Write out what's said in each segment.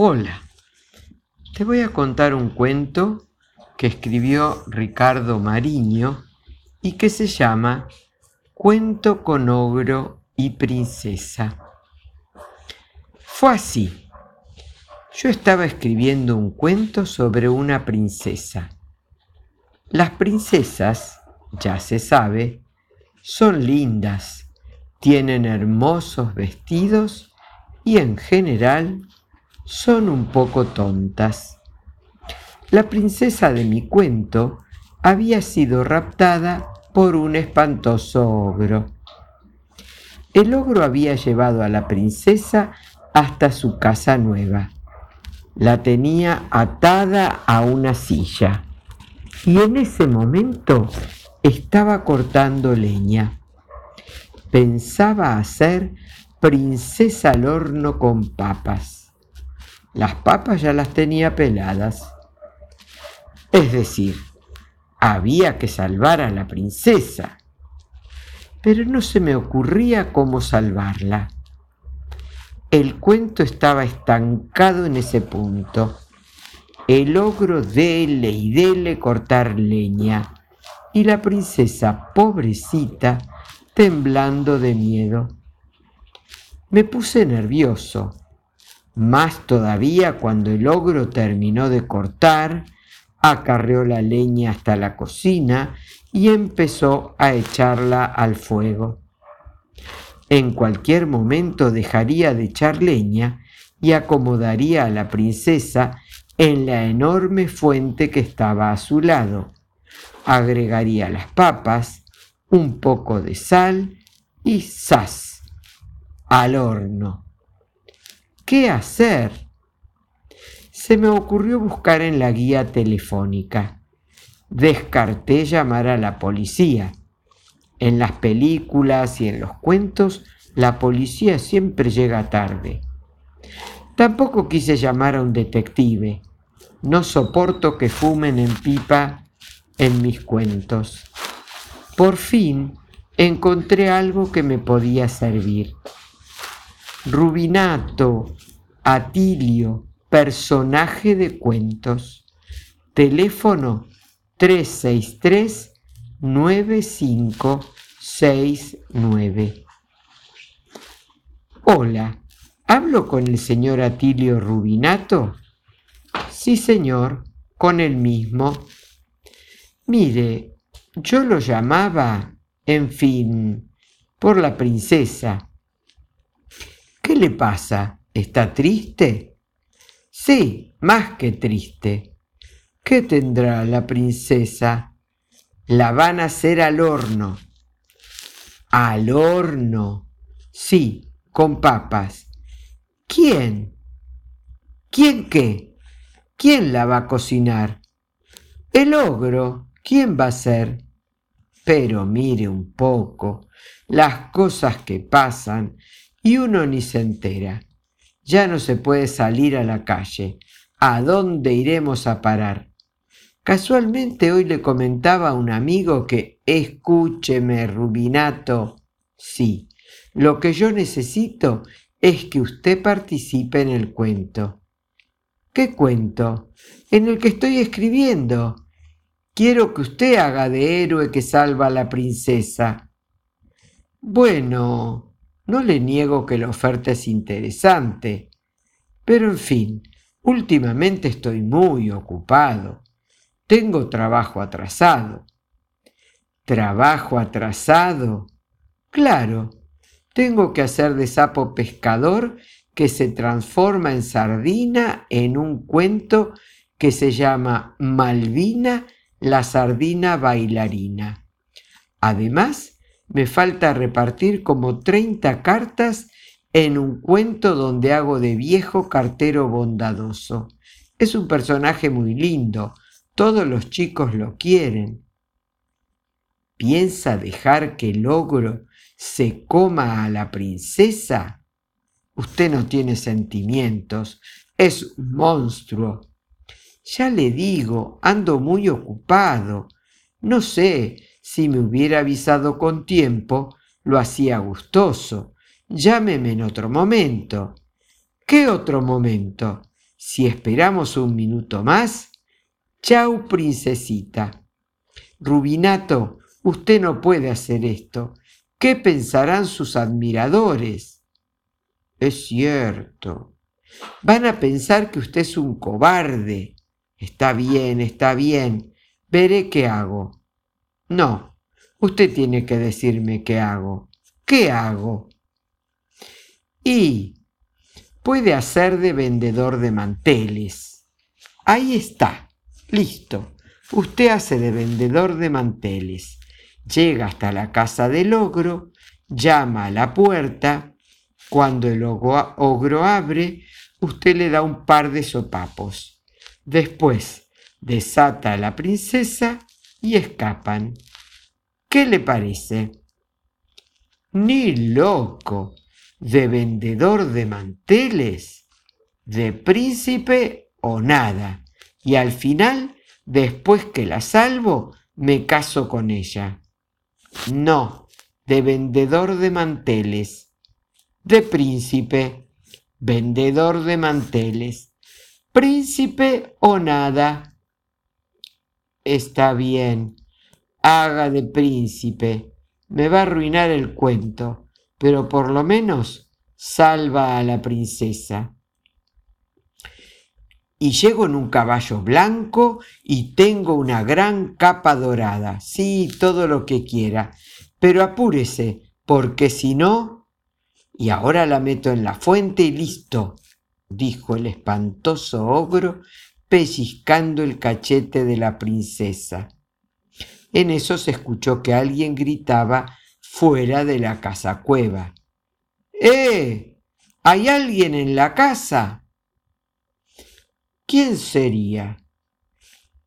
Hola, te voy a contar un cuento que escribió Ricardo Mariño y que se llama Cuento con ogro y princesa. Fue así. Yo estaba escribiendo un cuento sobre una princesa. Las princesas, ya se sabe, son lindas, tienen hermosos vestidos y en general son un poco tontas. La princesa de mi cuento había sido raptada por un espantoso ogro. El ogro había llevado a la princesa hasta su casa nueva. La tenía atada a una silla y en ese momento estaba cortando leña. Pensaba hacer princesa al horno con papas. Las papas ya las tenía peladas. Es decir, había que salvar a la princesa. Pero no se me ocurría cómo salvarla. El cuento estaba estancado en ese punto. El ogro dele y dele cortar leña y la princesa pobrecita temblando de miedo. Me puse nervioso más todavía cuando el ogro terminó de cortar, acarreó la leña hasta la cocina y empezó a echarla al fuego. En cualquier momento dejaría de echar leña y acomodaría a la princesa en la enorme fuente que estaba a su lado. Agregaría las papas, un poco de sal y ¡zas! al horno. ¿Qué hacer? Se me ocurrió buscar en la guía telefónica. Descarté llamar a la policía. En las películas y en los cuentos, la policía siempre llega tarde. Tampoco quise llamar a un detective. No soporto que fumen en pipa en mis cuentos. Por fin encontré algo que me podía servir. Rubinato, Atilio, personaje de cuentos. Teléfono 363-9569. Hola, ¿hablo con el señor Atilio Rubinato? Sí, señor, con el mismo. Mire, yo lo llamaba, en fin, por la princesa ¿Qué le pasa? ¿Está triste? Sí, más que triste. ¿Qué tendrá la princesa? La van a hacer al horno. ¿Al horno? Sí, con papas. ¿Quién? ¿Quién qué? ¿Quién la va a cocinar? El ogro. ¿Quién va a ser? Pero mire un poco las cosas que pasan y uno ni se entera. Ya no se puede salir a la calle. ¿A dónde iremos a parar? Casualmente hoy le comentaba a un amigo que, escúcheme, Rubinato, sí, lo que yo necesito es que usted participe en el cuento. ¿Qué cuento? En el que estoy escribiendo. Quiero que usted haga de héroe que salva a la princesa. Bueno, no le niego que la oferta es interesante, pero en fin, últimamente estoy muy ocupado. Tengo trabajo atrasado. ¿Trabajo atrasado? Claro, tengo que hacer de sapo pescador que se transforma en sardina en un cuento que se llama Malvina, la sardina bailarina. Además, me falta repartir como 30 cartas en un cuento donde hago de viejo cartero bondadoso. Es un personaje muy lindo, todos los chicos lo quieren. ¿Piensa dejar que el ogro se coma a la princesa? Usted no tiene sentimientos, es un monstruo. Ya le digo, ando muy ocupado. No sé, si me hubiera avisado con tiempo, lo hacía gustoso. Llámeme en otro momento. ¿Qué otro momento? Si esperamos un minuto más, chau princesita. Rubinato, usted no puede hacer esto. ¿Qué pensarán sus admiradores? Es cierto. Van a pensar que usted es un cobarde. Está bien, está bien. Veré qué hago. No, usted tiene que decirme qué hago. ¿Qué hago? Y puede hacer de vendedor de manteles. Ahí está. Listo. Usted hace de vendedor de manteles. Llega hasta la casa del ogro, llama a la puerta. Cuando el ogro abre, usted le da un par de sopapos. Después desata a la princesa y escapan. ¿Qué le parece? Ni loco, de vendedor de manteles, de príncipe o nada. Y al final, después que la salvo, me caso con ella. No, de vendedor de manteles, de príncipe, vendedor de manteles, príncipe o nada. Está bien, haga de príncipe, me va a arruinar el cuento, pero por lo menos salva a la princesa. Y llego en un caballo blanco y tengo una gran capa dorada. Sí, todo lo que quiera. Pero apúrese, porque si no... Y ahora la meto en la fuente y listo, dijo el espantoso ogro, pellizcando el cachete de la princesa. En eso se escuchó que alguien gritaba fuera de la casa cueva. ¡Eh! ¿Hay alguien en la casa? ¿Quién sería?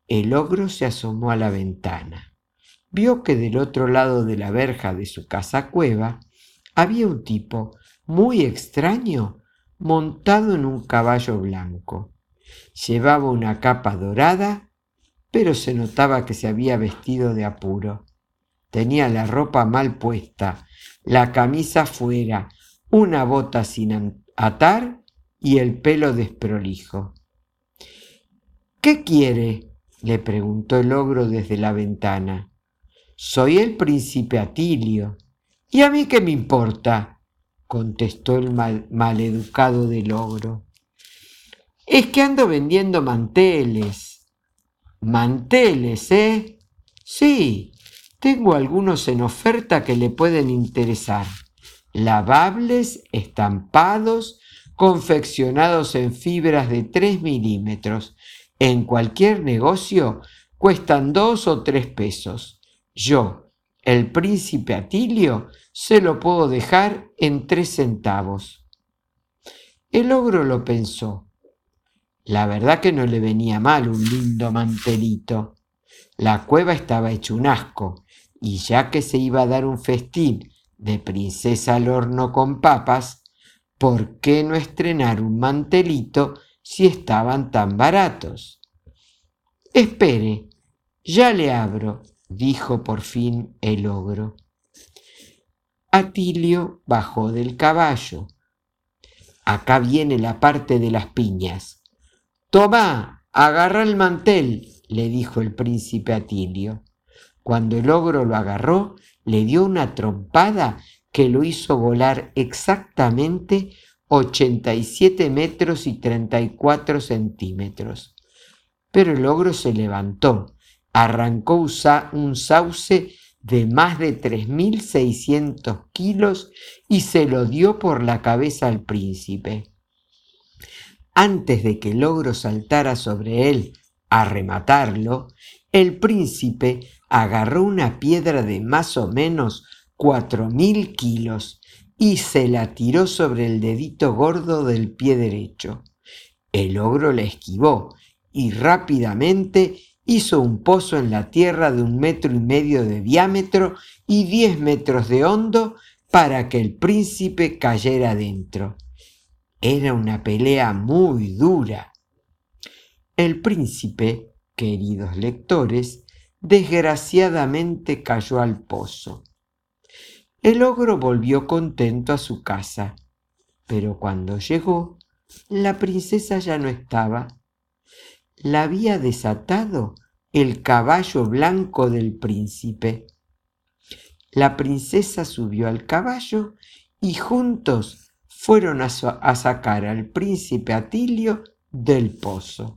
El ogro se asomó a la ventana. Vio que del otro lado de la verja de su casa cueva había un tipo muy extraño montado en un caballo blanco. Llevaba una capa dorada pero se notaba que se había vestido de apuro. Tenía la ropa mal puesta, la camisa fuera, una bota sin atar y el pelo desprolijo. ¿Qué quiere? le preguntó el ogro desde la ventana. Soy el príncipe Atilio. ¿Y a mí qué me importa? contestó el mal, maleducado del ogro. Es que ando vendiendo manteles. Manteles, ¿eh? Sí, tengo algunos en oferta que le pueden interesar. Lavables, estampados, confeccionados en fibras de 3 milímetros. En cualquier negocio cuestan dos o tres pesos. Yo, el príncipe Atilio, se lo puedo dejar en tres centavos. El ogro lo pensó la verdad que no le venía mal un lindo mantelito. La cueva estaba hecho un asco, y ya que se iba a dar un festín de princesa al horno con papas, ¿por qué no estrenar un mantelito si estaban tan baratos? Espere, ya le abro, dijo por fin el ogro. Atilio bajó del caballo. Acá viene la parte de las piñas. Toma, agarra el mantel, le dijo el príncipe Atilio. Cuando el ogro lo agarró, le dio una trompada que lo hizo volar exactamente 87 metros y 34 centímetros. Pero el ogro se levantó, arrancó un sauce de más de 3.600 kilos y se lo dio por la cabeza al príncipe. Antes de que el ogro saltara sobre él a rematarlo, el príncipe agarró una piedra de más o menos cuatro mil kilos y se la tiró sobre el dedito gordo del pie derecho. El ogro la esquivó y rápidamente hizo un pozo en la tierra de un metro y medio de diámetro y diez metros de hondo para que el príncipe cayera dentro. Era una pelea muy dura. El príncipe, queridos lectores, desgraciadamente cayó al pozo. El ogro volvió contento a su casa, pero cuando llegó la princesa ya no estaba. La había desatado el caballo blanco del príncipe. La princesa subió al caballo y juntos fueron a, sacar al príncipe Atilio del pozo.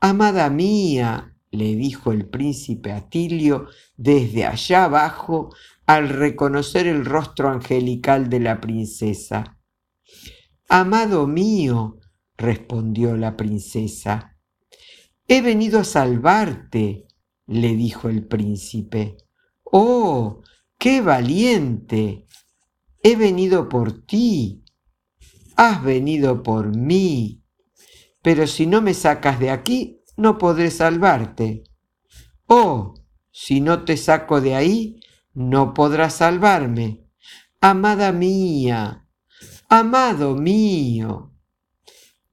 Amada mía, le dijo el príncipe Atilio desde allá abajo al reconocer el rostro angelical de la princesa. Amado mío, respondió la princesa, he venido a salvarte, le dijo el príncipe. Oh, qué valiente. He venido por ti. Has venido por mí. Pero si no me sacas de aquí, no podré salvarte. Oh, si no te saco de ahí, no podrás salvarme. Amada mía, amado mío.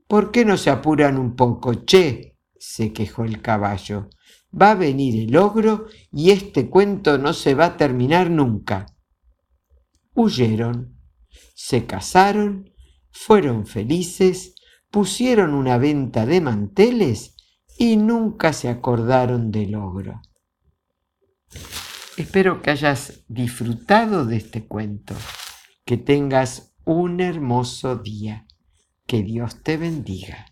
¿Por qué no se apuran un poco, che? se quejó el caballo va a venir el ogro y este cuento no se va a terminar nunca. Huyeron, se casaron, fueron felices, pusieron una venta de manteles y nunca se acordaron del ogro. Espero que hayas disfrutado de este cuento, que tengas un hermoso día, que Dios te bendiga.